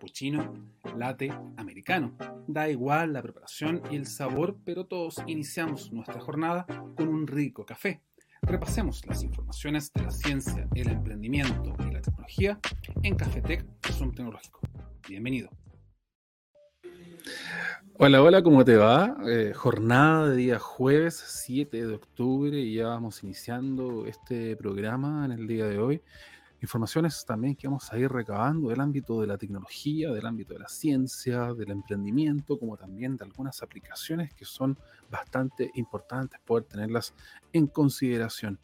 moca, cappuccino, latte, americano. Da igual la preparación y el sabor, pero todos iniciamos nuestra jornada con un rico café. Repasemos las informaciones de la ciencia, el emprendimiento y la tecnología en Cafetec Zoom Tecnológico. Bienvenido. Hola, hola, ¿cómo te va? Eh, jornada de día jueves 7 de octubre y ya vamos iniciando este programa en el día de hoy informaciones también que vamos a ir recabando del ámbito de la tecnología, del ámbito de la ciencia, del emprendimiento, como también de algunas aplicaciones que son bastante importantes poder tenerlas en consideración.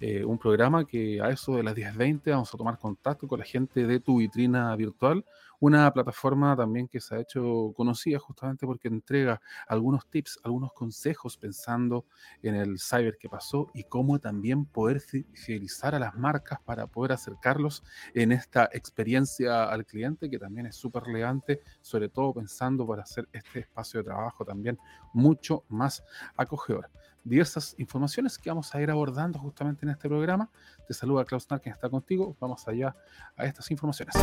Eh, un programa que a eso de las 10.20 vamos a tomar contacto con la gente de tu vitrina virtual una plataforma también que se ha hecho conocida justamente porque entrega algunos tips, algunos consejos pensando en el cyber que pasó y cómo también poder fidelizar a las marcas para poder acercarlos en esta experiencia al cliente que también es súper relevante, sobre todo pensando para hacer este espacio de trabajo también mucho más acogedor diversas informaciones que vamos a ir abordando justamente en este programa. Te saluda Klaus Nar, quien está contigo. Vamos allá a estas informaciones.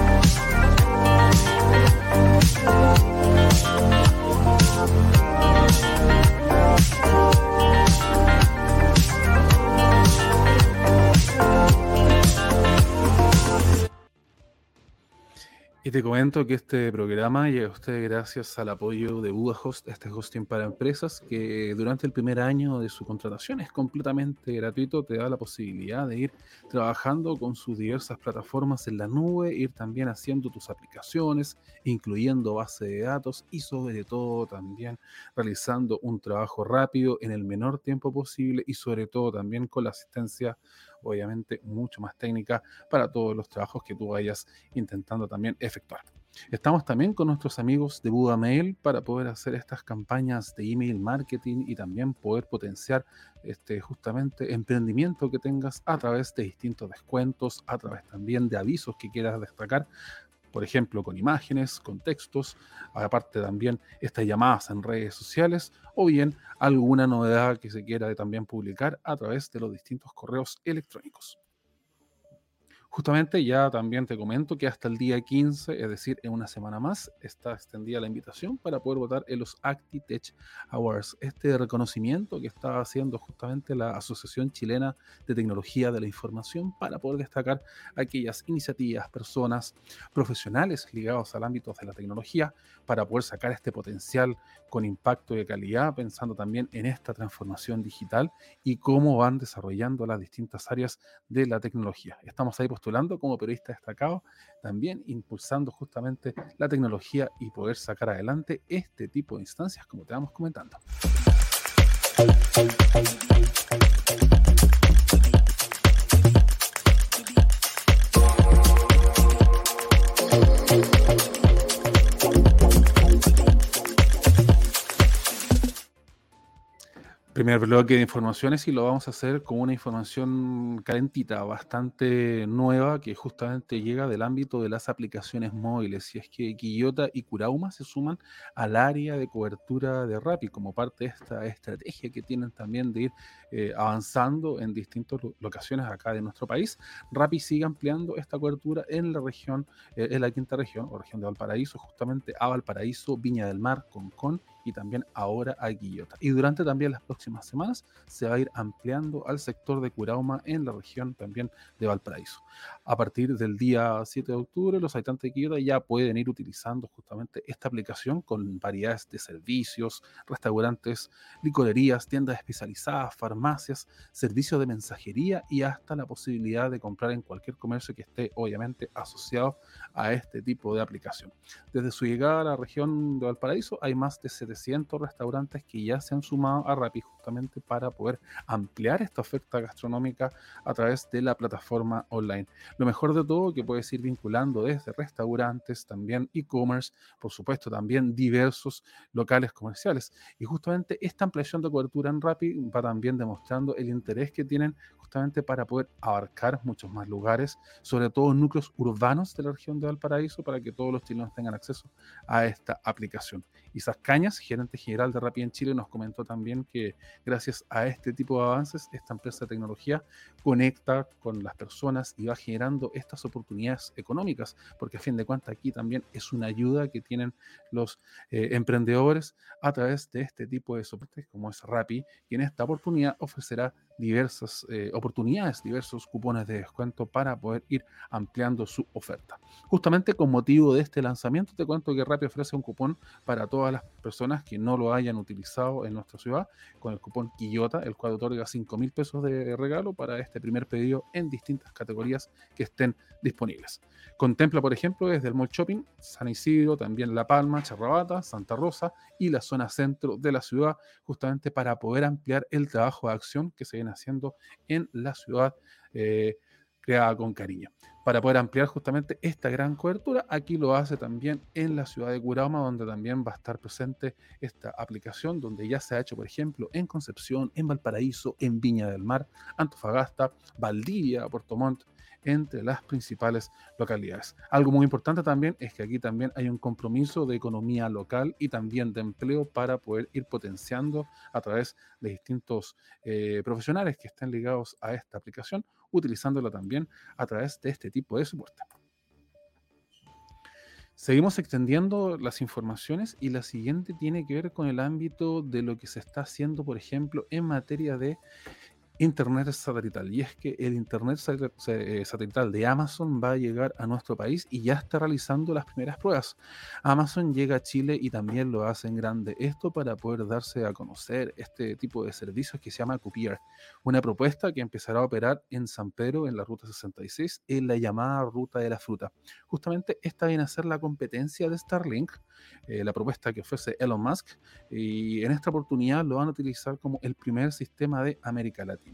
Y te comento que este programa llega a usted gracias al apoyo de Host, este hosting para empresas, que durante el primer año de su contratación es completamente gratuito, te da la posibilidad de ir trabajando con sus diversas plataformas en la nube, ir también haciendo tus aplicaciones, incluyendo base de datos y sobre todo también realizando un trabajo rápido en el menor tiempo posible y sobre todo también con la asistencia obviamente mucho más técnica para todos los trabajos que tú vayas intentando también efectuar. Estamos también con nuestros amigos de Buda Mail para poder hacer estas campañas de email marketing y también poder potenciar este justamente emprendimiento que tengas a través de distintos descuentos, a través también de avisos que quieras destacar por ejemplo, con imágenes, con textos, aparte también estas llamadas en redes sociales o bien alguna novedad que se quiera también publicar a través de los distintos correos electrónicos. Justamente ya también te comento que hasta el día 15, es decir, en una semana más, está extendida la invitación para poder votar en los ActiTech Awards, este reconocimiento que está haciendo justamente la Asociación Chilena de Tecnología de la Información para poder destacar aquellas iniciativas, personas, profesionales ligados al ámbito de la tecnología para poder sacar este potencial con impacto de calidad, pensando también en esta transformación digital y cómo van desarrollando las distintas áreas de la tecnología. Estamos ahí como periodista destacado, también impulsando justamente la tecnología y poder sacar adelante este tipo de instancias como te vamos comentando. Primer bloque de informaciones y lo vamos a hacer con una información calentita, bastante nueva, que justamente llega del ámbito de las aplicaciones móviles. Y es que Quillota y Curauma se suman al área de cobertura de Rappi como parte de esta estrategia que tienen también de ir eh, avanzando en distintas locaciones acá de nuestro país. Rappi sigue ampliando esta cobertura en la región, eh, en la quinta región, o región de Valparaíso, justamente a Valparaíso, Viña del Mar, Concón y también ahora a Quillota. Y durante también las próximas semanas se va a ir ampliando al sector de Curauma en la región también de Valparaíso. A partir del día 7 de octubre, los habitantes de Quillota ya pueden ir utilizando justamente esta aplicación con variedades de servicios, restaurantes, licorerías, tiendas especializadas, farmacias, servicios de mensajería y hasta la posibilidad de comprar en cualquier comercio que esté obviamente asociado a este tipo de aplicación. Desde su llegada a la región de Valparaíso hay más de 700 restaurantes que ya se han sumado a Rappi justamente para poder ampliar esta oferta gastronómica a través de la plataforma online. Lo mejor de todo que puedes ir vinculando desde restaurantes, también e-commerce, por supuesto también diversos locales comerciales. Y justamente esta ampliación de cobertura en Rappi va también demostrando el interés que tienen justamente para poder abarcar muchos más lugares, sobre todo núcleos urbanos de la región de Valparaíso, para que todos los chilenos tengan acceso a esta aplicación. Isaac Cañas, gerente general de Rappi en Chile, nos comentó también que gracias a este tipo de avances, esta empresa de tecnología conecta con las personas y va generando estas oportunidades económicas, porque a fin de cuentas aquí también es una ayuda que tienen los eh, emprendedores a través de este tipo de soportes como es Rappi, y en esta oportunidad ofrecerá diversas eh, oportunidades, diversos cupones de descuento para poder ir ampliando su oferta. Justamente con motivo de este lanzamiento, te cuento que Rappi ofrece un cupón para todas las personas que no lo hayan utilizado en nuestra ciudad, con el cupón Quillota, el cual otorga 5 mil pesos de regalo para este primer pedido en distintas categorías que estén disponibles. Contempla, por ejemplo, desde el Mall Shopping, San Isidro, también La Palma, Charrabata, Santa Rosa y la zona centro de la ciudad, justamente para poder ampliar el trabajo de acción que se viene haciendo en la ciudad eh, creada con cariño. Para poder ampliar justamente esta gran cobertura, aquí lo hace también en la ciudad de Curama, donde también va a estar presente esta aplicación, donde ya se ha hecho, por ejemplo, en Concepción, en Valparaíso, en Viña del Mar, Antofagasta, Valdivia, Puerto Montt, entre las principales localidades. Algo muy importante también es que aquí también hay un compromiso de economía local y también de empleo para poder ir potenciando a través de distintos eh, profesionales que estén ligados a esta aplicación, utilizándola también a través de este tipo de soporte. Seguimos extendiendo las informaciones y la siguiente tiene que ver con el ámbito de lo que se está haciendo, por ejemplo, en materia de Internet satelital. Y es que el Internet eh, satelital de Amazon va a llegar a nuestro país y ya está realizando las primeras pruebas. Amazon llega a Chile y también lo hace en grande. Esto para poder darse a conocer este tipo de servicios que se llama Copier. Una propuesta que empezará a operar en San Pedro, en la ruta 66, en la llamada ruta de la fruta. Justamente esta viene a ser la competencia de Starlink, eh, la propuesta que ofrece Elon Musk. Y en esta oportunidad lo van a utilizar como el primer sistema de América Latina.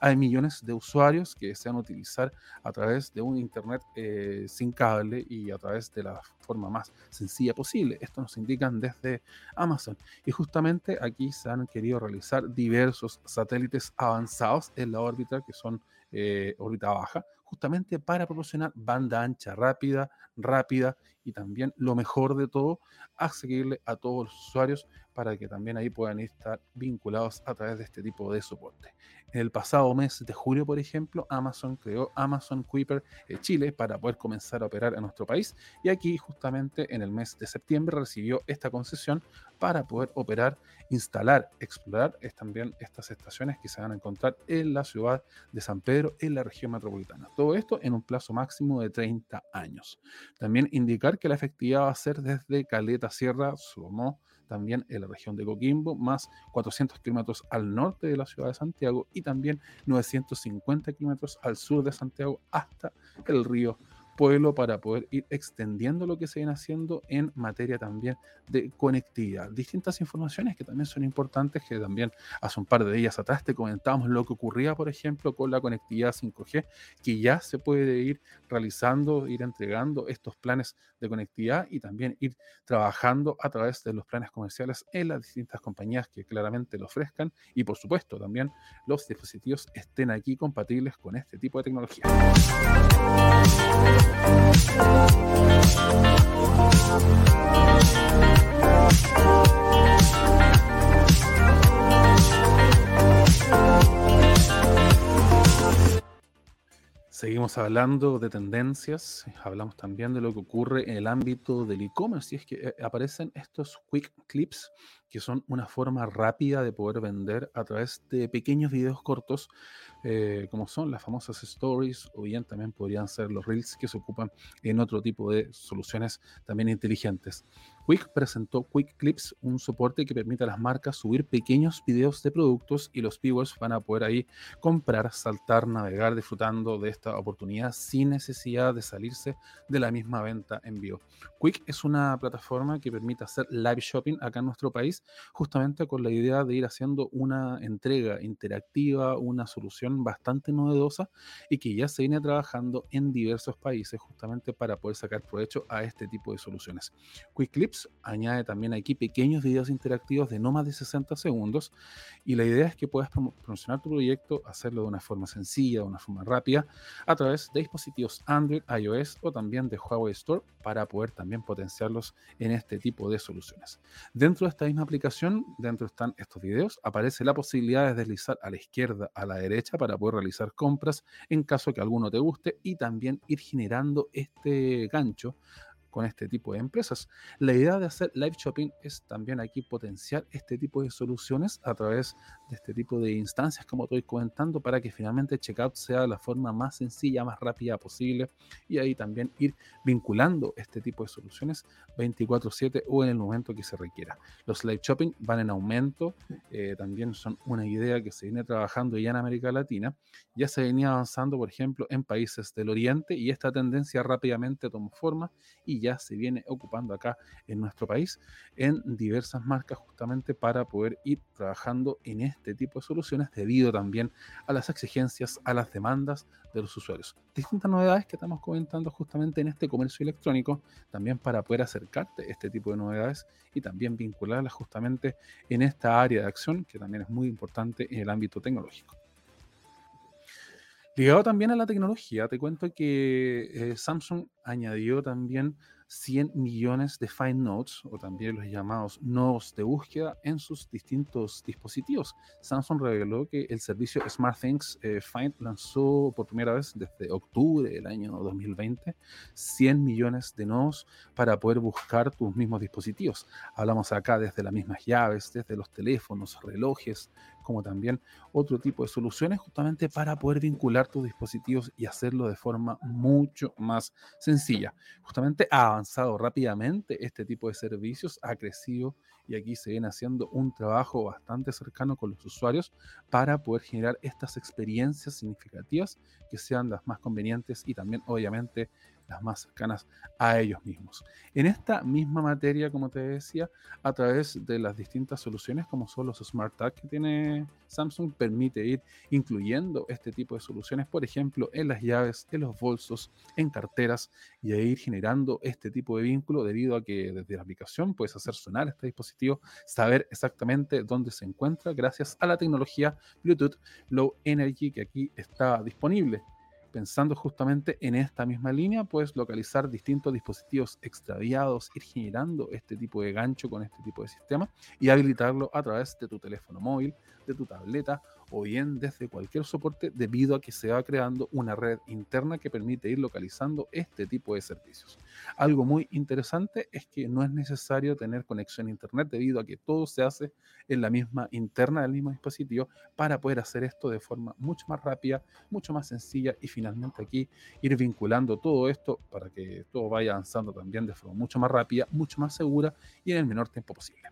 Hay millones de usuarios que desean utilizar a través de un Internet eh, sin cable y a través de la forma más sencilla posible. Esto nos indican desde Amazon. Y justamente aquí se han querido realizar diversos satélites avanzados en la órbita, que son eh, órbita baja, justamente para proporcionar banda ancha rápida, rápida y también lo mejor de todo, seguirle a todos los usuarios para que también ahí puedan estar vinculados a través de este tipo de soporte. En el pasado mes de julio, por ejemplo, Amazon creó Amazon Kuiper Chile para poder comenzar a operar en nuestro país y aquí justamente en el mes de septiembre recibió esta concesión para poder operar, instalar, explorar es también estas estaciones que se van a encontrar en la ciudad de San Pedro, en la región metropolitana. Todo esto en un plazo máximo de 30 años. También indicar que la efectividad va a ser desde Caleta Sierra, Somó, también en la región de Coquimbo, más 400 kilómetros al norte de la ciudad de Santiago y también 950 kilómetros al sur de Santiago hasta el río pueblo para poder ir extendiendo lo que se viene haciendo en materia también de conectividad. Distintas informaciones que también son importantes, que también hace un par de días atrás te comentábamos lo que ocurría, por ejemplo, con la conectividad 5G, que ya se puede ir realizando, ir entregando estos planes de conectividad y también ir trabajando a través de los planes comerciales en las distintas compañías que claramente lo ofrezcan y por supuesto también los dispositivos estén aquí compatibles con este tipo de tecnología. Seguimos hablando de tendencias, hablamos también de lo que ocurre en el ámbito del e-commerce y es que eh, aparecen estos quick clips que son una forma rápida de poder vender a través de pequeños videos cortos, eh, como son las famosas stories, o bien también podrían ser los reels que se ocupan en otro tipo de soluciones también inteligentes. Quick presentó Quick Clips, un soporte que permite a las marcas subir pequeños videos de productos y los viewers van a poder ahí comprar, saltar, navegar, disfrutando de esta oportunidad sin necesidad de salirse de la misma venta en vivo. Quick es una plataforma que permite hacer live shopping acá en nuestro país justamente con la idea de ir haciendo una entrega interactiva, una solución bastante novedosa y que ya se viene trabajando en diversos países justamente para poder sacar provecho a este tipo de soluciones. Quick Clips añade también aquí pequeños videos interactivos de no más de 60 segundos y la idea es que puedas promocionar tu proyecto, hacerlo de una forma sencilla, de una forma rápida, a través de dispositivos Android, iOS o también de Huawei Store para poder también potenciarlos en este tipo de soluciones. Dentro de esta misma aplicación, dentro están estos videos, aparece la posibilidad de deslizar a la izquierda, a la derecha para poder realizar compras en caso que alguno te guste y también ir generando este gancho con este tipo de empresas. La idea de hacer live shopping es también aquí potenciar este tipo de soluciones a través de este tipo de instancias, como estoy comentando, para que finalmente checkout sea la forma más sencilla, más rápida posible y ahí también ir vinculando este tipo de soluciones 24/7 o en el momento que se requiera. Los live shopping van en aumento, eh, también son una idea que se viene trabajando ya en América Latina, ya se venía avanzando, por ejemplo, en países del Oriente y esta tendencia rápidamente tomó forma y ya se viene ocupando acá en nuestro país en diversas marcas justamente para poder ir trabajando en este tipo de soluciones debido también a las exigencias, a las demandas de los usuarios. Distintas novedades que estamos comentando justamente en este comercio electrónico, también para poder acercarte a este tipo de novedades y también vincularlas justamente en esta área de acción que también es muy importante en el ámbito tecnológico. Ligado también a la tecnología, te cuento que eh, Samsung añadió también 100 millones de Find Notes, o también los llamados nodos de búsqueda, en sus distintos dispositivos. Samsung reveló que el servicio SmartThings eh, Find lanzó por primera vez desde octubre del año 2020 100 millones de nodos para poder buscar tus mismos dispositivos. Hablamos acá desde las mismas llaves, desde los teléfonos, relojes, como también otro tipo de soluciones justamente para poder vincular tus dispositivos y hacerlo de forma mucho más sencilla. Justamente ha rápidamente este tipo de servicios, ha crecido y aquí se viene haciendo un trabajo bastante cercano con los usuarios para poder generar estas experiencias significativas que sean las más convenientes y también obviamente las más cercanas a ellos mismos. En esta misma materia, como te decía, a través de las distintas soluciones como son los Smart Tag que tiene Samsung, permite ir incluyendo este tipo de soluciones, por ejemplo, en las llaves, en los bolsos, en carteras y a ir generando este tipo de vínculo debido a que desde la aplicación puedes hacer sonar este dispositivo, saber exactamente dónde se encuentra gracias a la tecnología Bluetooth Low Energy que aquí está disponible pensando justamente en esta misma línea, puedes localizar distintos dispositivos extraviados, ir generando este tipo de gancho con este tipo de sistema y habilitarlo a través de tu teléfono móvil, de tu tableta o bien desde cualquier soporte debido a que se va creando una red interna que permite ir localizando este tipo de servicios. Algo muy interesante es que no es necesario tener conexión a internet debido a que todo se hace en la misma interna del mismo dispositivo para poder hacer esto de forma mucho más rápida, mucho más sencilla y finalmente aquí ir vinculando todo esto para que todo vaya avanzando también de forma mucho más rápida, mucho más segura y en el menor tiempo posible.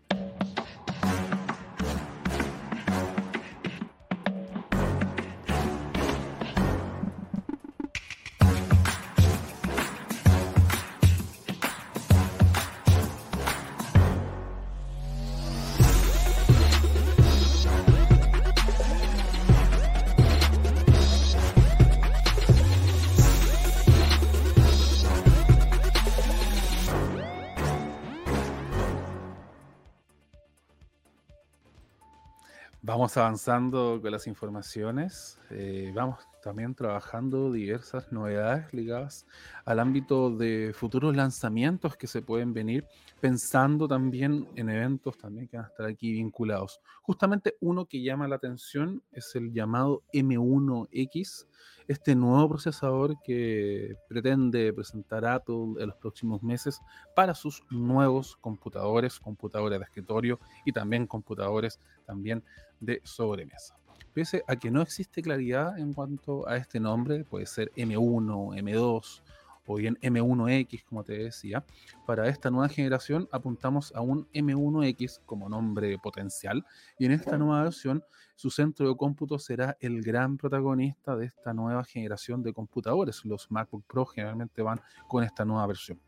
Avanzando con las informaciones. Eh, vamos también trabajando diversas novedades ligadas al ámbito de futuros lanzamientos que se pueden venir, pensando también en eventos también que van a estar aquí vinculados. Justamente uno que llama la atención es el llamado M1X, este nuevo procesador que pretende presentar Apple en los próximos meses para sus nuevos computadores, computadores de escritorio y también computadores también de sobremesa. Pese a que no existe claridad en cuanto a este nombre, puede ser M1, M2 o bien M1X, como te decía, para esta nueva generación apuntamos a un M1X como nombre potencial y en esta nueva versión su centro de cómputo será el gran protagonista de esta nueva generación de computadores. Los MacBook Pro generalmente van con esta nueva versión.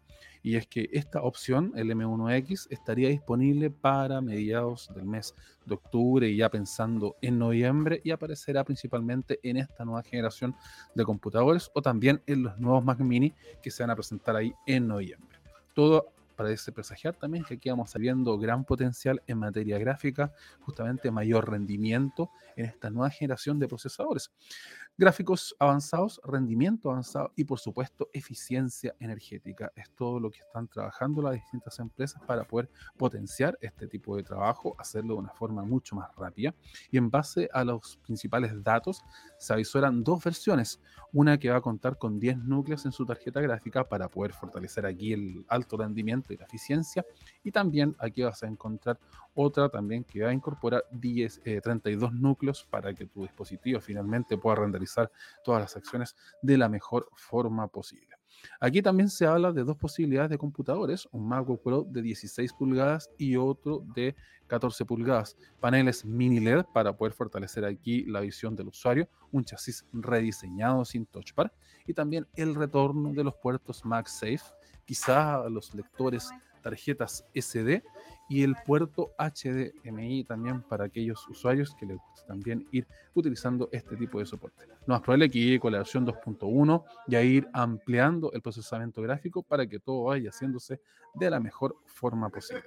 Y es que esta opción, el M1X, estaría disponible para mediados del mes de octubre y ya pensando en noviembre y aparecerá principalmente en esta nueva generación de computadores o también en los nuevos Mac mini que se van a presentar ahí en noviembre. Todo parece presagiar también que aquí vamos viendo gran potencial en materia gráfica, justamente mayor rendimiento en esta nueva generación de procesadores gráficos avanzados, rendimiento avanzado y por supuesto eficiencia energética. Es todo lo que están trabajando las distintas empresas para poder potenciar este tipo de trabajo, hacerlo de una forma mucho más rápida. Y en base a los principales datos, se avisoran dos versiones. Una que va a contar con 10 núcleos en su tarjeta gráfica para poder fortalecer aquí el alto rendimiento y la eficiencia. Y también aquí vas a encontrar otra también que va a incorporar 10, 32 eh, núcleos para que tu dispositivo finalmente pueda renderizar todas las acciones de la mejor forma posible. Aquí también se habla de dos posibilidades de computadores, un MacBook Pro de 16 pulgadas y otro de 14 pulgadas, paneles mini LED para poder fortalecer aquí la visión del usuario, un chasis rediseñado sin touch bar y también el retorno de los puertos MagSafe, quizá los lectores tarjetas SD y el puerto HDMI también para aquellos usuarios que les gusta también ir utilizando este tipo de soporte. No más probable que llegue con la versión 2.1 y a ir ampliando el procesamiento gráfico para que todo vaya haciéndose de la mejor forma posible.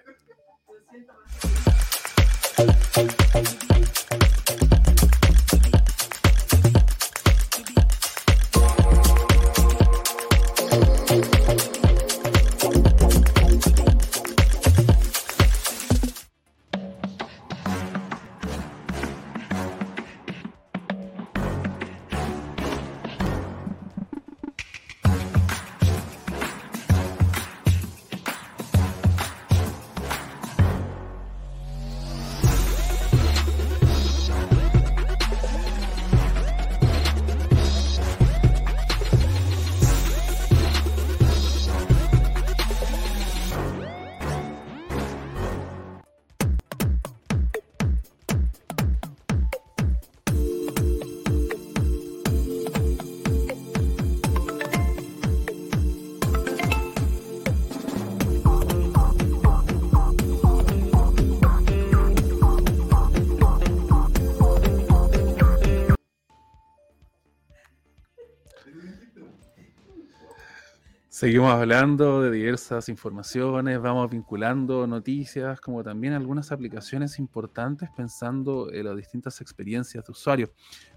Seguimos hablando de diversas informaciones, vamos vinculando noticias, como también algunas aplicaciones importantes pensando en las distintas experiencias de usuario.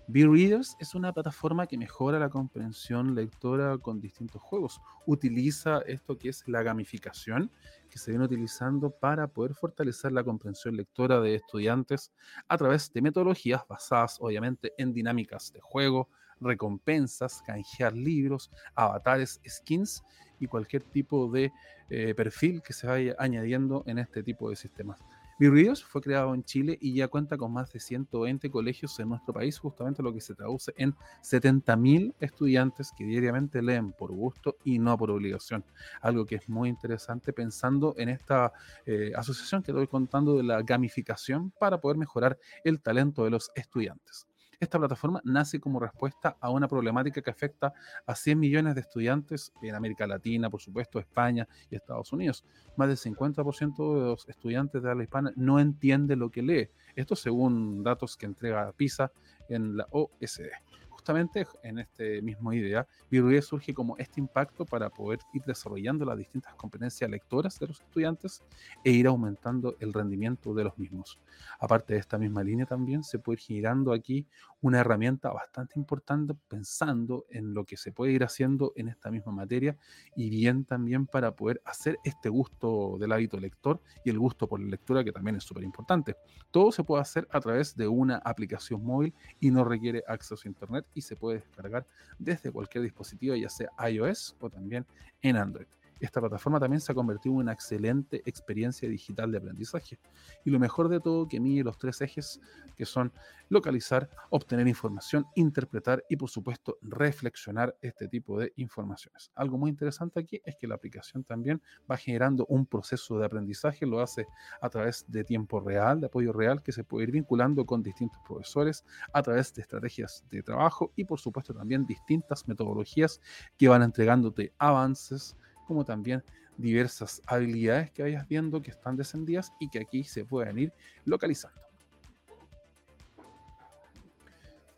B-Readers es una plataforma que mejora la comprensión lectora con distintos juegos. Utiliza esto que es la gamificación que se viene utilizando para poder fortalecer la comprensión lectora de estudiantes a través de metodologías basadas obviamente en dinámicas de juego, recompensas, canjear libros, avatares, skins y cualquier tipo de eh, perfil que se vaya añadiendo en este tipo de sistemas. BeReaders fue creado en Chile y ya cuenta con más de 120 colegios en nuestro país, justamente lo que se traduce en 70.000 estudiantes que diariamente leen por gusto y no por obligación. Algo que es muy interesante pensando en esta eh, asociación que estoy contando de la gamificación para poder mejorar el talento de los estudiantes. Esta plataforma nace como respuesta a una problemática que afecta a 100 millones de estudiantes en América Latina, por supuesto, España y Estados Unidos. Más del 50% de los estudiantes de habla hispana no entiende lo que lee. Esto según datos que entrega PISA en la OSD justamente en este mismo idea, Virrey surge como este impacto para poder ir desarrollando las distintas competencias lectoras de los estudiantes e ir aumentando el rendimiento de los mismos. Aparte de esta misma línea también se puede ir girando aquí una herramienta bastante importante pensando en lo que se puede ir haciendo en esta misma materia y bien también para poder hacer este gusto del hábito lector y el gusto por la lectura que también es súper importante. Todo se puede hacer a través de una aplicación móvil y no requiere acceso a internet y se puede descargar desde cualquier dispositivo, ya sea iOS o también en Android. Esta plataforma también se ha convertido en una excelente experiencia digital de aprendizaje. Y lo mejor de todo que mide los tres ejes que son localizar, obtener información, interpretar y por supuesto reflexionar este tipo de informaciones. Algo muy interesante aquí es que la aplicación también va generando un proceso de aprendizaje, lo hace a través de tiempo real, de apoyo real, que se puede ir vinculando con distintos profesores a través de estrategias de trabajo y por supuesto también distintas metodologías que van entregándote avances como también diversas habilidades que vayas viendo que están descendidas y que aquí se pueden ir localizando.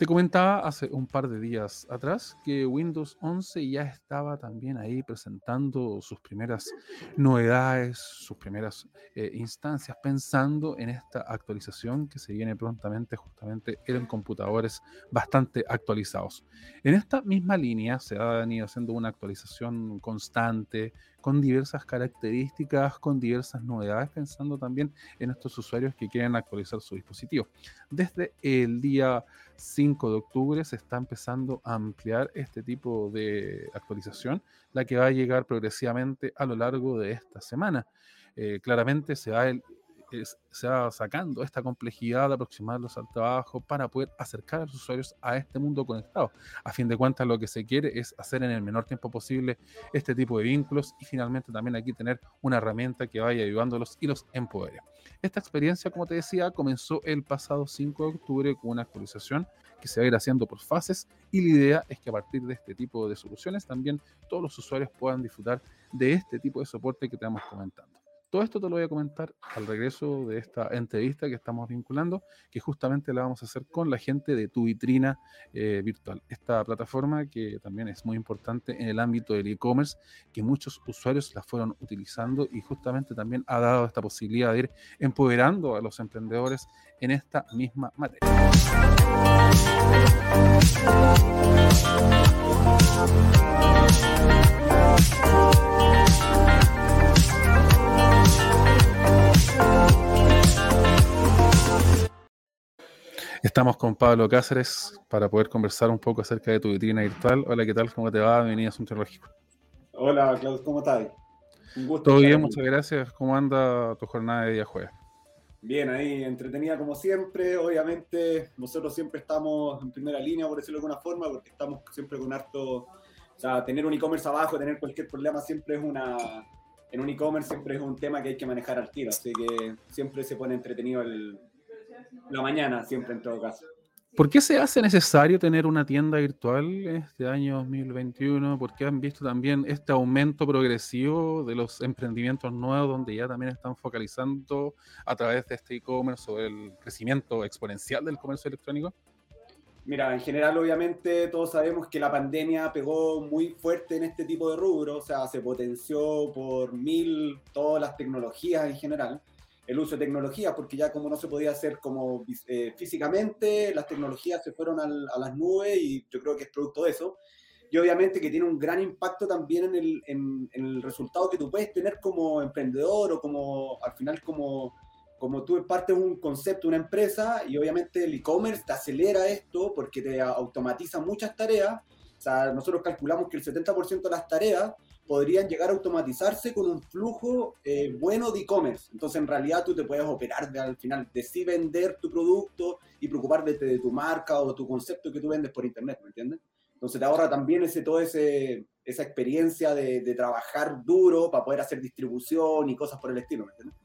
Te comentaba hace un par de días atrás que Windows 11 ya estaba también ahí presentando sus primeras novedades, sus primeras eh, instancias, pensando en esta actualización que se viene prontamente justamente en computadores bastante actualizados. En esta misma línea se ha venido haciendo una actualización constante, con diversas características, con diversas novedades, pensando también en estos usuarios que quieren actualizar su dispositivo. Desde el día 5 de octubre se está empezando a ampliar este tipo de actualización, la que va a llegar progresivamente a lo largo de esta semana. Eh, claramente se va se va sacando esta complejidad de aproximarlos al trabajo para poder acercar a los usuarios a este mundo conectado. A fin de cuentas, lo que se quiere es hacer en el menor tiempo posible este tipo de vínculos y finalmente también aquí tener una herramienta que vaya ayudándolos y los empodere. Esta experiencia, como te decía, comenzó el pasado 5 de octubre con una actualización que se va a ir haciendo por fases y la idea es que a partir de este tipo de soluciones también todos los usuarios puedan disfrutar de este tipo de soporte que te vamos comentando. Todo esto te lo voy a comentar al regreso de esta entrevista que estamos vinculando, que justamente la vamos a hacer con la gente de Tu Vitrina eh, Virtual, esta plataforma que también es muy importante en el ámbito del e-commerce, que muchos usuarios la fueron utilizando y justamente también ha dado esta posibilidad de ir empoderando a los emprendedores en esta misma materia. Estamos con Pablo Cáceres para poder conversar un poco acerca de tu vitrina virtual. Hola, ¿qué tal? ¿Cómo te va? Bienvenido a Asunto Lógico. Hola, Claudio, ¿cómo estás? Un gusto. Todo bien, muchas gracias. ¿Cómo anda tu jornada de día jueves? Bien, ahí entretenida como siempre. Obviamente, nosotros siempre estamos en primera línea, por decirlo de alguna forma, porque estamos siempre con harto. O sea, tener un e-commerce abajo, tener cualquier problema siempre es una. En un e-commerce siempre es un tema que hay que manejar al tiro, así que siempre se pone entretenido el, la mañana, siempre en todo caso. ¿Por qué se hace necesario tener una tienda virtual este año 2021? Porque han visto también este aumento progresivo de los emprendimientos nuevos, donde ya también están focalizando a través de este e-commerce o el crecimiento exponencial del comercio electrónico? Mira, en general, obviamente, todos sabemos que la pandemia pegó muy fuerte en este tipo de rubro, o sea, se potenció por mil todas las tecnologías en general el uso de tecnologías, porque ya como no se podía hacer como eh, físicamente, las tecnologías se fueron a las nubes y yo creo que es producto de eso. Y obviamente que tiene un gran impacto también en el, en, el resultado que tú puedes tener como emprendedor o como al final como, como tú partes un concepto, una empresa y obviamente el e-commerce te acelera esto porque te automatiza muchas tareas. O sea, nosotros calculamos que el 70% de las tareas podrían llegar a automatizarse con un flujo eh, bueno de e-commerce. Entonces, en realidad, tú te puedes operar de, al final de sí vender tu producto y preocuparte de, tu marca o tu concepto que tú vendes por internet, ¿me entiendes? Entonces, te ahorra también ese, ese, esa experiencia de, de trabajar duro para poder hacer distribución y cosas por el estilo, ¿me entiendes?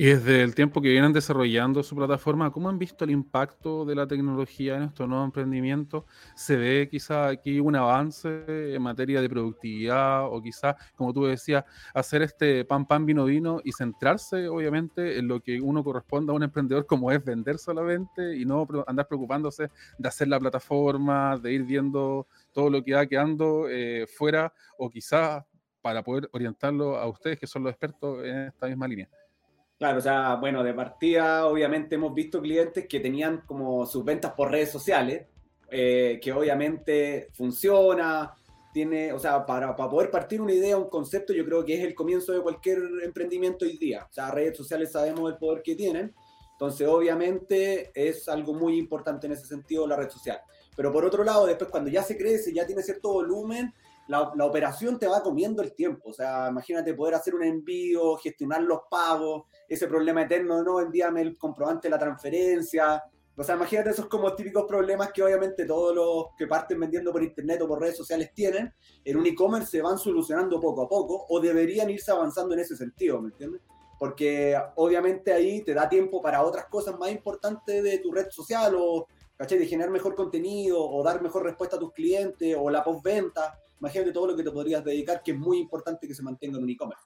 Y desde el tiempo que vienen desarrollando su plataforma, ¿cómo han visto el impacto de la tecnología en estos nuevos emprendimientos? ¿Se ve quizá aquí un avance en materia de productividad o quizá, como tú decías, hacer este pan pan vino vino y centrarse obviamente en lo que uno corresponde a un emprendedor como es vender solamente y no andar preocupándose de hacer la plataforma, de ir viendo todo lo que va quedando eh, fuera o quizá para poder orientarlo a ustedes que son los expertos en esta misma línea? Claro, o sea, bueno, de partida obviamente hemos visto clientes que tenían como sus ventas por redes sociales, eh, que obviamente funciona, tiene, o sea, para, para, poder partir una idea, un concepto, yo creo que es el comienzo de cualquier emprendimiento hoy día. O sea, redes sociales sabemos el poder que tienen, entonces obviamente es algo muy importante en ese sentido la red social. Pero por otro lado, después cuando ya se crece, ya tiene cierto volumen, la, la, operación te va comiendo el tiempo. O sea, imagínate poder hacer un envío, gestionar los pagos, ese problema eterno, no, envíame el comprobante de la transferencia. O sea, imagínate esos como típicos problemas que obviamente todos los que parten vendiendo por internet o por redes sociales tienen. En un e-commerce se van solucionando poco a poco o deberían irse avanzando en ese sentido, ¿me entiendes? Porque obviamente ahí te da tiempo para otras cosas más importantes de tu red social o, ¿cachai? De generar mejor contenido o dar mejor respuesta a tus clientes o la postventa imagínate todo lo que te podrías dedicar, que es muy importante que se mantenga en un e-commerce.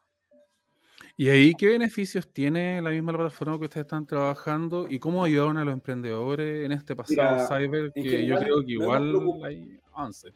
¿Y ahí qué beneficios tiene la misma plataforma que ustedes están trabajando y cómo ayudaron a los emprendedores en este pasado cyber que yo creo que igual hay avance?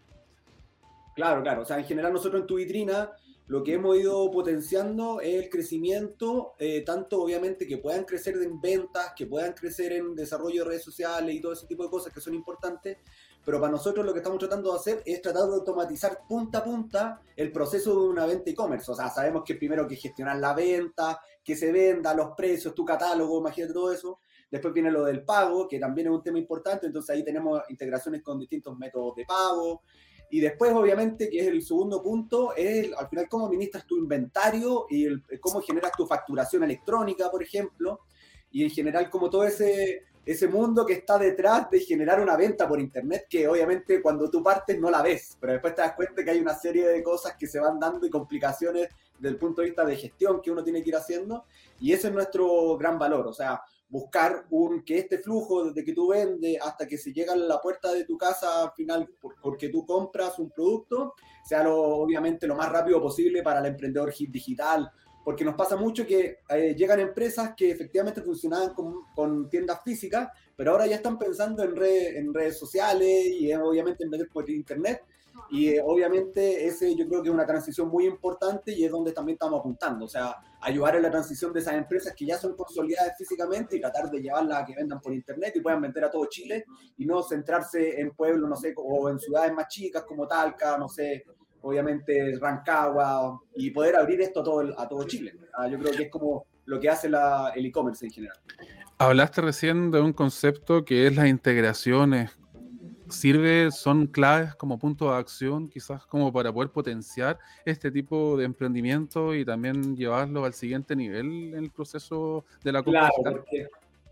Claro, claro. O sea, en general nosotros en tu vitrina lo que hemos ido potenciando es el crecimiento, eh, tanto obviamente que puedan crecer en ventas, que puedan crecer en desarrollo de redes sociales y todo ese tipo de cosas que son importantes, pero para nosotros lo que estamos tratando de hacer es tratar de automatizar punta a punta el proceso de una venta e-commerce. O sea, sabemos que primero que gestionar la venta, que se venda, los precios, tu catálogo, imagínate todo eso. Después viene lo del pago, que también es un tema importante, entonces ahí tenemos integraciones con distintos métodos de pago, y después, obviamente, que es el segundo punto, es al final cómo administras tu inventario y cómo generas tu facturación electrónica, por ejemplo, y en general como todo ese, ese mundo que está detrás de generar una venta por Internet, que obviamente cuando tú partes no la ves, pero después te das cuenta que hay una serie de cosas que se van dando y complicaciones desde el punto de vista de gestión que uno tiene que ir haciendo, y ese es nuestro gran valor, o sea, buscar un, que este flujo desde que tú vendes hasta que se llega a la puerta de tu casa al final porque tú compras un producto, sea lo, obviamente lo más rápido posible para el emprendedor digital, porque nos pasa mucho que eh, llegan empresas que efectivamente funcionaban con, con, tiendas físicas, pero ahora ya están pensando en, en redes sociales y obviamente en vender por internet, y eh, obviamente ese yo creo que es una transición muy importante y es donde también estamos apuntando, o sea, ayudar en la transición de esas empresas que ya son consolidadas físicamente y tratar de llevarlas a que vendan por internet y puedan vender a todo Chile y no centrarse en pueblos, no sé, o en ciudades más chicas como Talca, no sé, obviamente Rancagua y poder abrir esto a todo, a todo Chile. Ah, yo creo que es como lo que hace la, el e-commerce en general. Hablaste recién de un concepto que es las integraciones sirve, son claves como punto de acción, quizás como para poder potenciar este tipo de emprendimiento y también llevarlo al siguiente nivel en el proceso de la Claro,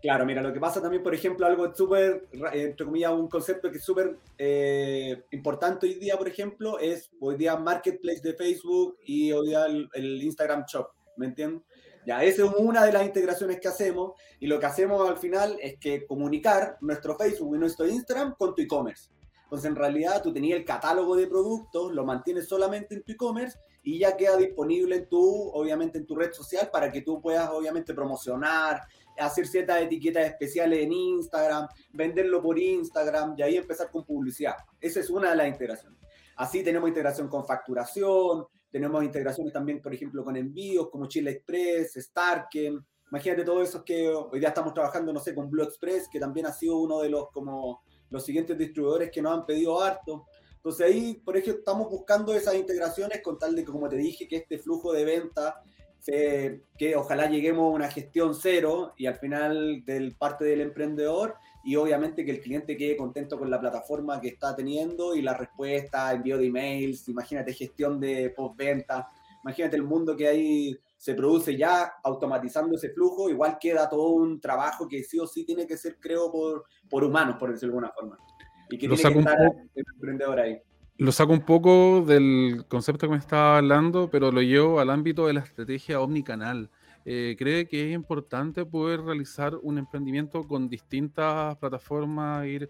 claro, mira, lo que pasa también, por ejemplo, algo súper, entre comillas, un concepto que es súper eh, importante hoy día, por ejemplo, es hoy día Marketplace de Facebook y hoy día el, Instagram Shop, ¿me entiendes? Ya, esa es una de las integraciones que hacemos y lo que hacemos al final es que comunicar nuestro Facebook y nuestro Instagram con tu e-commerce. Entonces, en realidad, tú tenías el catálogo de productos, lo mantienes solamente en tu e-commerce y ya queda disponible en tu, obviamente, en tu red social para que tú puedas, obviamente, promocionar, hacer ciertas etiquetas especiales en Instagram, venderlo por Instagram y ahí empezar con publicidad. Esa es una de las integraciones. Así tenemos integración con facturación, tenemos integraciones también, por ejemplo, con envíos como Chile Express, Starken. Imagínate todo eso que hoy día estamos trabajando, no sé, con Blue Express, que también ha sido uno de los como los siguientes distribuidores que nos han pedido harto. Entonces ahí, por ejemplo, estamos buscando esas integraciones con tal de que, como te dije, que este flujo de venta, que ojalá lleguemos a una gestión cero y al final del parte del emprendedor y obviamente que el cliente quede contento con la plataforma que está teniendo y la respuesta, envío de emails, imagínate gestión de postventa, imagínate el mundo que ahí se produce ya automatizando ese flujo, igual queda todo un trabajo que sí o sí tiene que ser, creo, por, por humanos, por decirlo de alguna forma. Y que lo tiene que estar el emprendedor ahí. Lo saco un poco del concepto que me estaba hablando, pero lo llevo al ámbito de la estrategia omnicanal. Eh, ¿cree que es importante poder realizar un emprendimiento con distintas plataformas, ir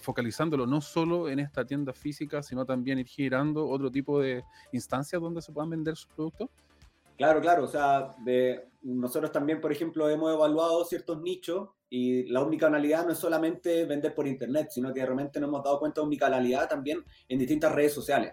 focalizándolo no solo en esta tienda física, sino también ir girando otro tipo de instancias donde se puedan vender sus productos? Claro, claro. O sea, de, nosotros también, por ejemplo, hemos evaluado ciertos nichos y la omnicanalidad no es solamente vender por internet, sino que realmente nos hemos dado cuenta de omnicanalidad también en distintas redes sociales.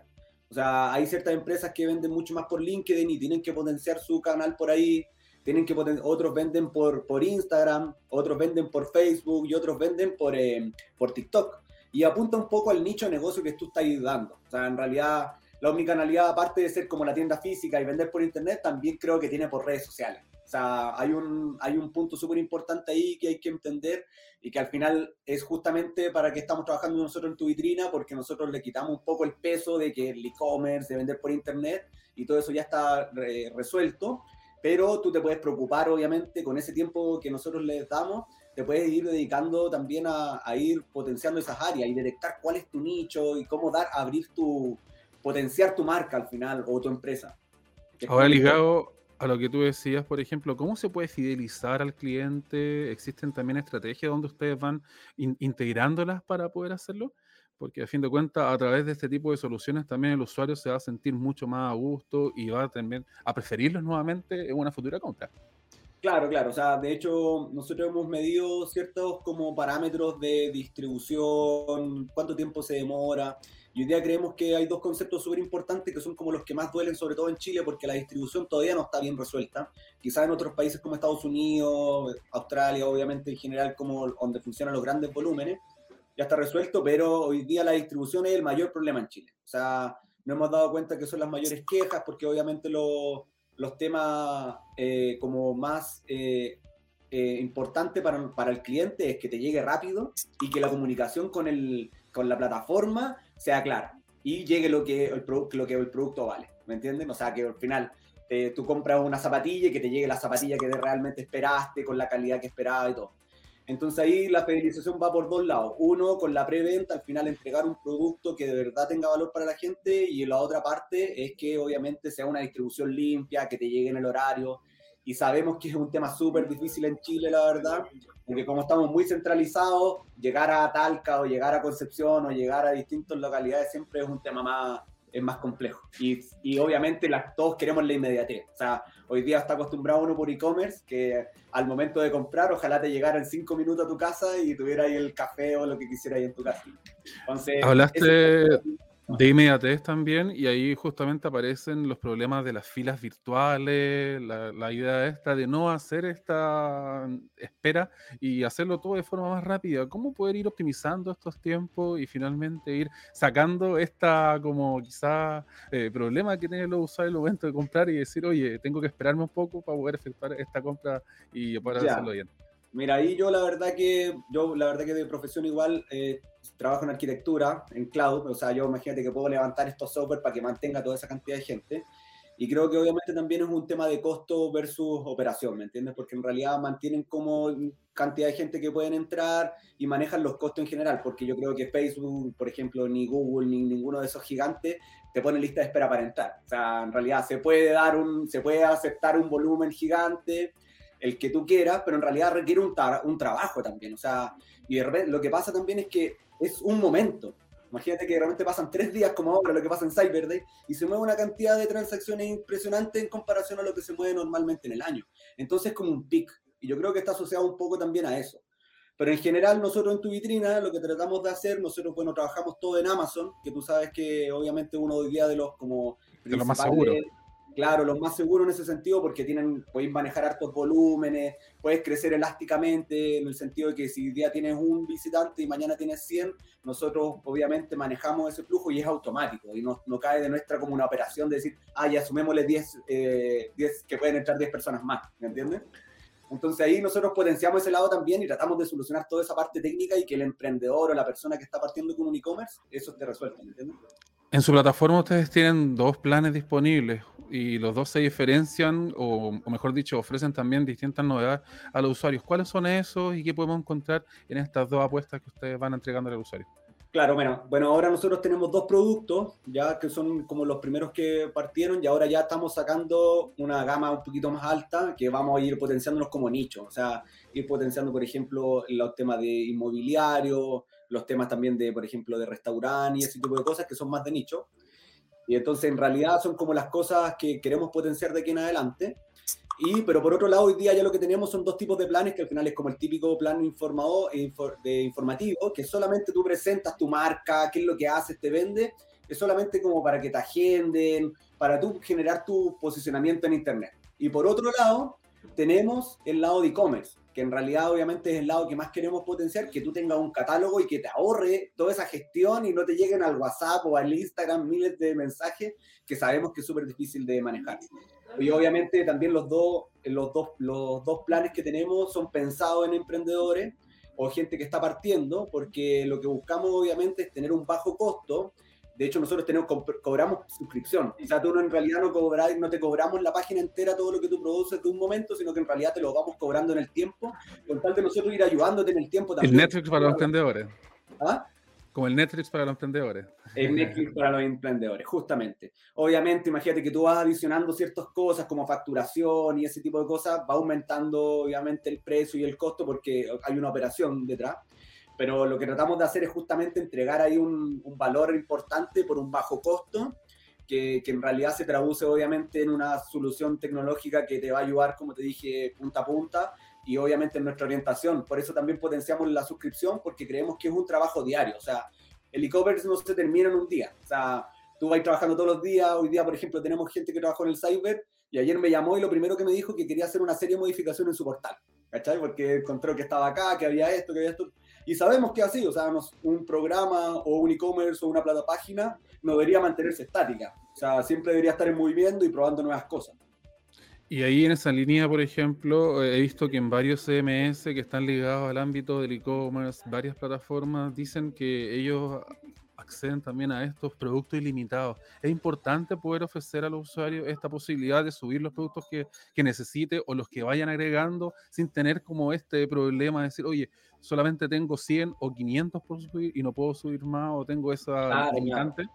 O sea, hay ciertas empresas que venden mucho más por LinkedIn y tienen que potenciar su canal por ahí tienen que otros venden por, por Instagram, otros venden por Facebook y otros venden por, eh, por TikTok. Y apunta un poco al nicho de negocio que tú estás dando. O sea, en realidad, la omnicanalidad, aparte de ser como la tienda física y vender por internet, también creo que tiene por redes sociales. Sea, hay un, hay un punto súper importante ahí que hay que entender y que al final es justamente para que estamos trabajando nosotros en tu vitrina, porque nosotros le quitamos un poco el peso de que el e-commerce, de vender por internet y todo eso ya está resuelto pero tú te puedes preocupar, obviamente, con ese tiempo que nosotros les damos, te puedes ir dedicando también a, ir potenciando esas áreas y detectar cuál es tu nicho y cómo dar, abrir tu, potenciar tu marca al final o tu empresa. Ahora ligado a lo que tú decías, por ejemplo, ¿cómo se puede fidelizar al cliente? ¿Existen también estrategias donde ustedes van integrándolas para poder hacerlo? porque a fin de cuentas a través de este tipo de soluciones también el usuario se va a sentir mucho más a gusto y va también a preferirlos nuevamente en una futura compra. Claro, claro. O sea, de hecho, nosotros hemos medido ciertos como parámetros de distribución, cuánto tiempo se demora. Y hoy día creemos que hay dos conceptos súper importantes que son como los que más duelen, sobre todo en Chile, porque la distribución todavía no está bien resuelta. Quizás en otros países como Estados Unidos, Australia, obviamente en general, como donde funcionan los grandes volúmenes, ya está resuelto, pero hoy día la distribución es el mayor problema en Chile. O sea, no hemos dado cuenta que son las mayores quejas, porque obviamente los los temas eh, como más eh, eh, importante para, para, el cliente es que te llegue rápido y que la comunicación con, el, con la plataforma sea clara y llegue lo que el, lo que el producto vale, ¿me entienden? O sea, que al final tú compras una zapatilla y que te llegue la zapatilla que realmente esperaste, con la calidad que esperaba y todo. Entonces ahí la fidelización va por dos lados. Uno, con la preventa, al final entregar un producto que de verdad tenga valor para la gente y la otra parte es que obviamente sea una distribución limpia, que te llegue en el horario. Y sabemos que es un tema súper difícil en Chile, la verdad, porque como estamos muy centralizados, llegar a Talca o llegar a Concepción o llegar a distintas localidades siempre es un tema más, es más complejo. Y, y obviamente todos queremos la inmediatez. O sea, hoy día está acostumbrado uno por e-commerce que al momento de comprar, ojalá te llegara en cinco minutos a tu casa y tuviera ahí el café o lo que quisiera ahí en tu casa. Entonces, Hablaste, de inmediatez también, y ahí justamente aparecen los problemas de las filas virtuales, la, idea esta de no hacer esta espera y hacerlo todo de forma más rápida. ¿Cómo poder ir optimizando estos tiempos y finalmente ir sacando esta como quizá eh, problema que tienen los usuarios el momento de comprar y decir, oye, tengo que esperarme un poco para poder efectuar esta compra y poder hacerlo bien? Mira, ahí yo la verdad que, yo la verdad que de profesión igual eh, trabajo en arquitectura, en cloud, o sea, yo imagínate que puedo levantar estos software para que mantenga toda esa cantidad de gente. Y creo que obviamente también es un tema de costo versus operación, ¿me entiendes? Porque en realidad mantienen como cantidad de gente que pueden entrar y manejan los costos en general, porque yo creo que Facebook, por ejemplo, ni Google, ni ninguno de esos gigantes te pone lista de espera para entrar. O sea, en realidad se puede dar un, se puede aceptar un volumen gigante, el que tú quieras, pero en realidad requiere un, un trabajo también. O sea, y lo que pasa también es que es un momento. Imagínate que realmente pasan tres días como ahora lo que pasa en Cyber Day y se mueve una cantidad de transacciones impresionante en comparación a lo que se mueve normalmente en el año. Entonces es como un pic. Y yo creo que está asociado un poco también a eso. Pero en general nosotros en tu vitrina lo que tratamos de hacer, nosotros bueno, trabajamos todo en Amazon, que tú sabes que obviamente uno hoy día de los como... De los más seguros Claro, los más seguros en ese sentido porque tienen, podéis manejar hartos volúmenes, puedes crecer elásticamente en el sentido de que si día tienes un visitante y mañana tienes 100, nosotros obviamente manejamos ese flujo y es automático y no, no cae de nuestra como una operación de decir, ah, ya sumémosle 10, 10 eh, que pueden entrar 10 personas más, ¿me entiendes? Entonces ahí nosotros potenciamos ese lado también y tratamos de solucionar toda esa parte técnica y que el emprendedor o la persona que está partiendo con un e-commerce, eso esté resuelto, ¿me entiendes? En su plataforma ustedes tienen dos planes disponibles y los dos se diferencian o, mejor dicho ofrecen también distintas novedades a los usuarios. ¿Cuáles son esos y qué podemos encontrar en estas dos apuestas que ustedes van entregando al usuario? Claro, bueno, bueno, ahora nosotros tenemos dos productos, ya que son como los primeros que partieron, y ahora ya estamos sacando una gama un poquito más alta, que vamos a ir potenciándonos como nicho, o sea, ir potenciando, por ejemplo, los temas de inmobiliario, los temas también de, por ejemplo, de restaurante y ese tipo de cosas que son más de nicho. Y entonces, en realidad, son como las cosas que queremos potenciar de aquí en adelante. Y, pero por otro lado, hoy día ya lo que tenemos son dos tipos de planes, que al final es como el típico plan informado, de informativo, que solamente tú presentas tu marca, qué es lo que haces, te vende, es solamente como para que te agenden, para tú generar tu posicionamiento en Internet. Y por otro lado, tenemos el lado de e-commerce, que en realidad obviamente es el lado que más queremos potenciar, que tú tengas un catálogo y que te ahorre toda esa gestión y no te lleguen al WhatsApp o al Instagram miles de mensajes que sabemos que es súper difícil de manejar. Y obviamente también los dos, los, dos, los dos planes que tenemos son pensados en emprendedores o gente que está partiendo, porque lo que buscamos obviamente es tener un bajo costo de hecho, nosotros tenemos, cobramos suscripción. O sea, tú no, en realidad no, cobras, no te cobramos la página entera todo lo que tú produces de un momento, sino que en realidad te lo vamos cobrando en el tiempo, con tal de nosotros ir ayudándote en el tiempo también. El Netflix para los emprendedores. ¿Ah? Como el Netflix para los emprendedores. El Netflix para los emprendedores, justamente. Obviamente, imagínate que tú vas adicionando ciertas cosas como facturación y ese tipo de cosas, va aumentando obviamente el precio y el costo porque hay una operación detrás pero lo que tratamos de hacer es justamente entregar ahí un, valor importante por un bajo costo, que, que, en realidad se traduce obviamente en una solución tecnológica que te va a ayudar, como te dije, punta a punta, y obviamente en nuestra orientación. Por eso también potenciamos la suscripción, porque creemos que es un trabajo diario. O sea, el e-commerce no se termina en un día. O sea, tú vas trabajando todos los días. Hoy día, por ejemplo, tenemos gente que trabajó en el cyber y ayer me llamó y lo primero que me dijo que quería hacer una serie de modificaciones en su portal. ¿Cachai? Porque encontró que estaba acá, que había esto, que había esto. Y sabemos que así, o sea, un programa o un e-commerce o una plata página no debería mantenerse estática. O sea, siempre debería estar en movimiento y probando nuevas cosas. Y ahí en esa línea, por ejemplo, he visto que en varios CMS que están ligados al ámbito del e-commerce, varias plataformas dicen que ellos acceden también a estos productos ilimitados. Es importante poder ofrecer a los usuarios esta posibilidad de subir los productos que, que necesite o los que vayan agregando sin tener como este problema de decir, oye, solamente tengo 100 o 500 por subir y no puedo subir más o tengo esa limitante.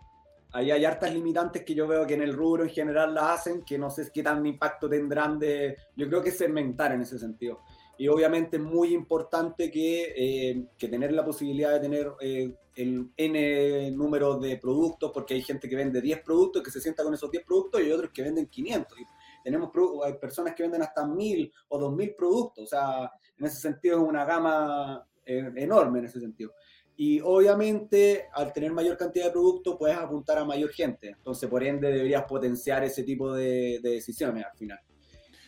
Ahí hay hartas limitantes que yo veo que en el rubro en general las hacen, que no sé qué tan impacto tendrán de... Yo creo que segmentar en ese sentido. Y obviamente muy importante que, eh, que tener la posibilidad de tener eh, el N número de productos, porque hay gente que vende 10 productos, que se sienta con esos 10 productos, y hay otros que venden 500. Y tenemos hay personas que venden hasta 1000 o 2000 productos. O sea, en ese sentido es una gama eh, enorme en ese sentido. Y obviamente, al tener mayor cantidad de productos, puedes apuntar a mayor gente. Entonces, por ende, deberías potenciar ese tipo de, decisiones al final.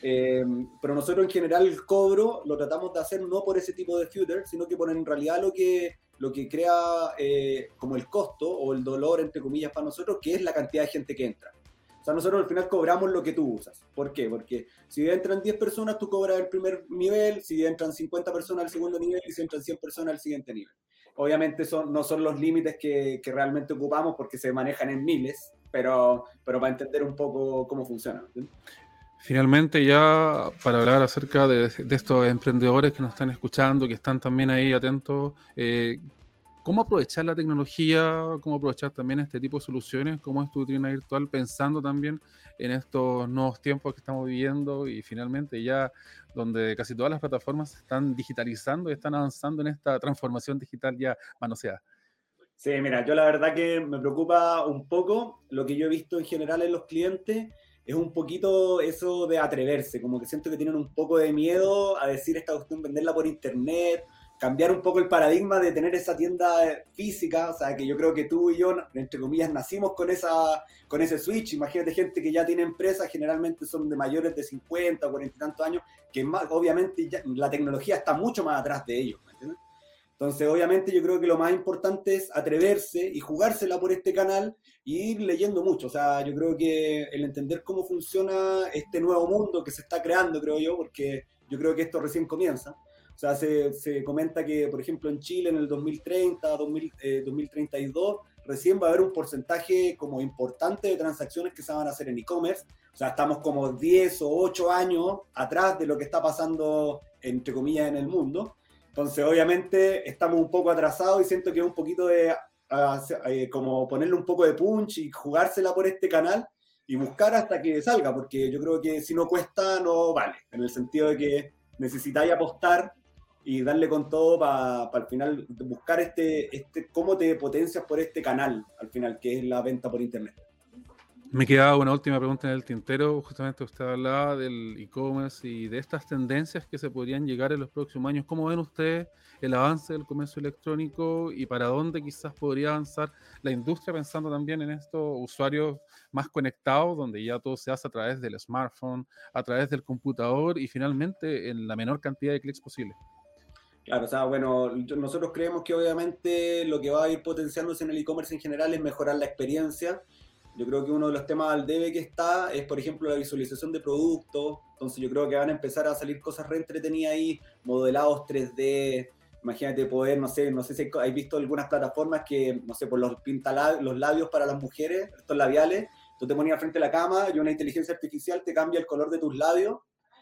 Eh, pero nosotros en general el cobro lo tratamos de hacer no por ese tipo de footer, sino que por en realidad lo que, lo que crea eh, como el costo o el dolor, entre comillas, para nosotros, que es la cantidad de gente que entra. O sea, nosotros al final cobramos lo que tú usas. ¿Por qué? Porque si entran 10 personas, tú cobras el primer nivel, si entran 50 personas al segundo nivel y si entran 100 personas al siguiente nivel obviamente son, no son los límites que, que, realmente ocupamos porque se manejan en miles, pero, pero para entender un poco cómo funciona. Finalmente, ya para hablar acerca de, estos emprendedores que nos están escuchando, que están también ahí atentos, eh, ¿cómo aprovechar la tecnología? ¿Cómo aprovechar también este tipo de soluciones? ¿Cómo es tu vitrina virtual? Pensando también en estos nuevos tiempos que estamos viviendo y finalmente ya donde casi todas las plataformas están digitalizando y están avanzando en esta transformación digital ya manoseada. Sí, mira, yo la verdad que me preocupa un poco lo que yo he visto en general en los clientes es un poquito eso de atreverse, como que siento que tienen un poco de miedo a decir esta cuestión, venderla por internet cambiar un poco el paradigma de tener esa tienda física, o sea, que yo creo que tú y yo, entre comillas, nacimos con, esa, con ese switch. Imagínate gente que ya tiene empresas, generalmente son de mayores de 50 o 40 y tantos años, que más, obviamente la tecnología está mucho más atrás de ellos. Entonces, obviamente yo creo que lo más importante es atreverse y jugársela por este canal y ir leyendo mucho. O sea, yo creo que el entender cómo funciona este nuevo mundo que se está creando, creo yo, porque yo creo que esto recién comienza o sea, se, se, comenta que, por ejemplo, en Chile en el 2030, 2032, eh, recién va a haber un porcentaje como importante de transacciones que se van a hacer en e-commerce. O sea, estamos como 10 o 8 años atrás de lo que está pasando, entre comillas, en el mundo. Entonces, obviamente, estamos un poco atrasados y siento que es un poquito de eh, como ponerle un poco de punch y jugársela por este canal y buscar hasta que salga, porque yo creo que si no cuesta, no vale, en el sentido de que necesitáis apostar y darle con todo para al final buscar este, este, cómo te potencias por este canal, al final, que es la venta por internet. Me quedaba una última pregunta en el tintero. Justamente usted hablaba del e-commerce y de estas tendencias que se podrían llegar en los próximos años. ¿Cómo ven ustedes el avance del comercio electrónico y para dónde quizás podría avanzar la industria pensando también en estos usuarios más conectados, donde ya todo se hace a través del smartphone, a través del computador y finalmente en la menor cantidad de clics posible? Claro, o sea, bueno, nosotros creemos que obviamente lo que va a ir potenciándose en el e-commerce en general es mejorar la experiencia. Yo creo que uno de los temas al debe que está es, por ejemplo, la visualización de productos. Entonces yo creo que van a empezar a salir cosas re entretenidas ahí, modelados 3D. Imagínate poder, no sé, no sé si hay visto algunas plataformas que, no sé, por los pinta los labios para las mujeres, estos labiales, tú te ponías frente a la cama y una inteligencia artificial te cambia el color de tus labios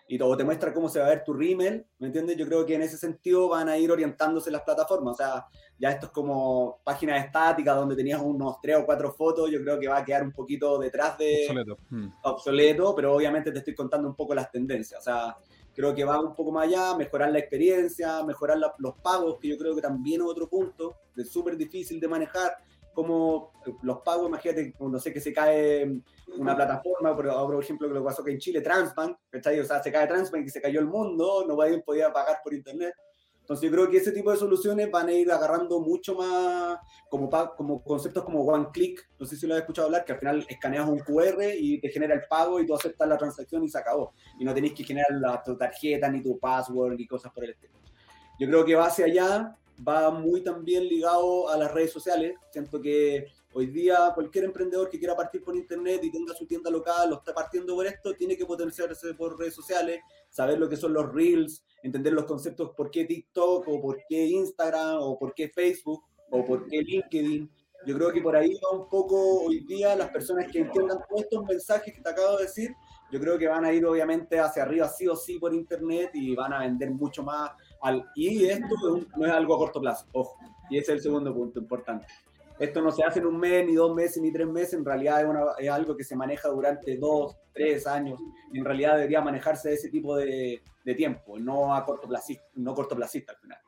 y todo te muestra cómo se va a ver tu rímel, ¿me entiendes? Yo creo que en ese sentido van a ir orientándose las plataformas, o sea, ya esto es como páginas estáticas donde tenías unos tres o cuatro fotos, yo creo que va a quedar un poquito detrás de obsoleto, hmm. obsoleto pero obviamente te estoy contando un poco las tendencias, o sea, creo que va un poco más allá, mejorar la experiencia, mejorar los pagos, que yo creo que también es otro punto, es súper difícil de manejar, como los pagos, imagínate, no sé, que se cae una plataforma, por, por ejemplo, que lo pasó que en Chile, Transbank, O sea, se cae Transbank y se cayó el mundo, no podía pagar por internet. Entonces yo creo que ese tipo de soluciones van a ir agarrando mucho más como, como conceptos como one click, no sé si lo has escuchado hablar, que al final escaneas un QR y te genera el pago y tú aceptas la transacción y se acabó. Y no tenés que generar la, tu tarjeta ni tu password y cosas por el estilo. Yo creo que va hacia allá, va muy también ligado a las redes sociales. Siento que hoy día cualquier emprendedor que quiera partir por internet y tenga su tienda local o está partiendo por esto, tiene que potenciarse por redes sociales, saber lo que son los reels, entender los conceptos por qué TikTok o por qué Instagram o por qué Facebook o por qué LinkedIn. Yo creo que por ahí va un poco hoy día las personas que entiendan todos estos mensajes que te acabo de decir, yo creo que van a ir obviamente hacia arriba sí o sí por internet y van a vender mucho más. Al, y esto no es algo a corto plazo, ojo. Y ese es el segundo punto importante. Esto no se hace en un mes, ni dos meses, ni tres meses, en realidad es, es algo que se maneja durante dos, tres años, y en realidad debería manejarse ese tipo de, de tiempo, no a cortoplacista, no cortoplacista al final.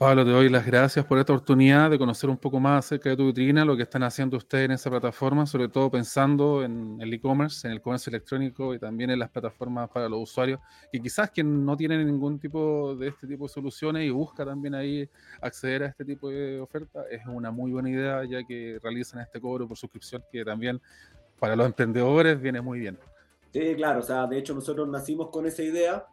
Pablo, te doy las gracias por esta oportunidad de conocer un poco más acerca de tu vitrina, lo que están haciendo ustedes en esa plataforma, sobre todo pensando en el e-commerce, en el comercio electrónico y también en las plataformas para los usuarios, que quizás quien no tiene ningún tipo de este tipo de soluciones y busca también ahí acceder a este tipo de oferta, es una muy buena idea ya que realizan este cobro por suscripción que también para los emprendedores viene muy bien. Sí, claro, o sea, de hecho nosotros nacimos con esa idea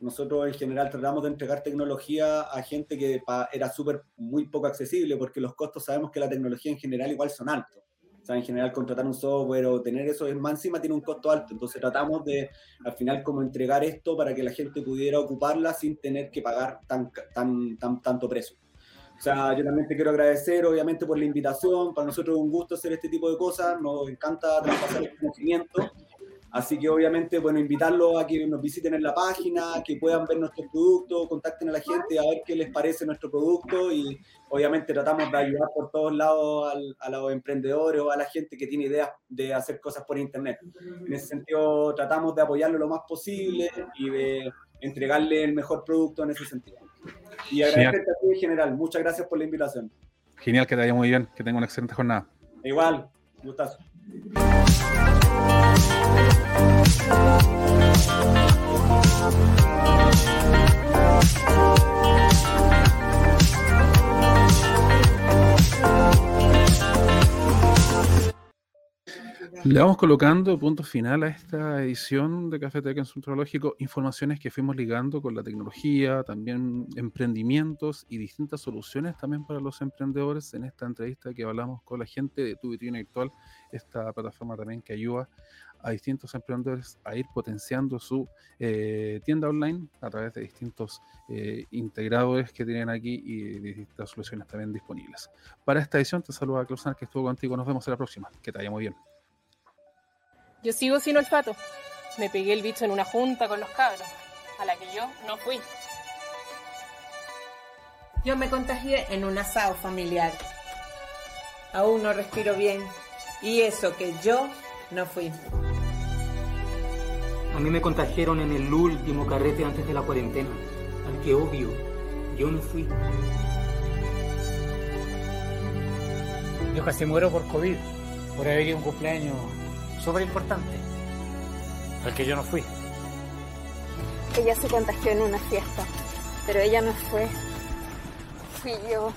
nosotros en general tratamos de entregar tecnología a gente que era súper, muy poco accesible, porque los costos sabemos que la tecnología en general igual son altos. O sea, en general contratar un software o tener eso es más encima tiene un costo alto. Entonces tratamos de al final como entregar esto para que la gente pudiera ocuparla sin tener que pagar tan, tan, tan, tanto precio. O sea, yo también te quiero agradecer, obviamente, por la invitación. Para nosotros es un gusto hacer este tipo de cosas. Nos encanta traspasar el conocimiento. Así que obviamente, bueno, invitarlos a que nos visiten en la página, que puedan ver nuestros productos, contacten a la gente a ver qué les parece nuestro producto y obviamente tratamos de ayudar por todos lados a los emprendedores o a la gente que tiene ideas de hacer cosas por internet. En ese sentido, tratamos de apoyarlo lo más posible y de entregarle el mejor producto en ese sentido. Y agradecerte a ti en general. Muchas gracias por la invitación. Genial, que te vaya muy bien, que tenga una excelente jornada. Igual, gustazo. Le vamos colocando punto final a esta edición de Cafeteca en Tecnológico, informaciones que fuimos ligando con la tecnología, también emprendimientos y distintas soluciones también para los emprendedores en esta entrevista que hablamos con la gente de Tu Vitrina Actual, esta plataforma también que ayuda a distintos emprendedores a ir potenciando su eh, tienda online a través de distintos eh, integradores que tienen aquí y distintas soluciones también disponibles. Para esta edición te saluda Clausan que estuvo contigo. Nos vemos en la próxima. Que te vaya muy bien. Yo sigo sin olfato. Me pegué el bicho en una junta con los cabros, a la que yo no fui. Yo me contagié en un asado familiar. Aún no respiro bien. Y eso que yo no fui. A mí me contagiaron en el último carrete antes de la cuarentena, al que obvio yo no fui. Yo casi muero por COVID, por haber ido a un cumpleaños súper importante, al que yo no fui. Ella se contagió en una fiesta, pero ella no fue. Fui yo.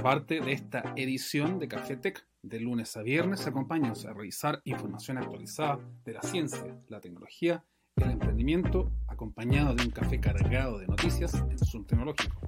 Fuiste parte de esta edición de Café Tech. De lunes a viernes, acompáñanos a revisar información actualizada de la ciencia, la tecnología, el emprendimiento, acompañado de un café cargado de noticias en Zoom Tecnológico.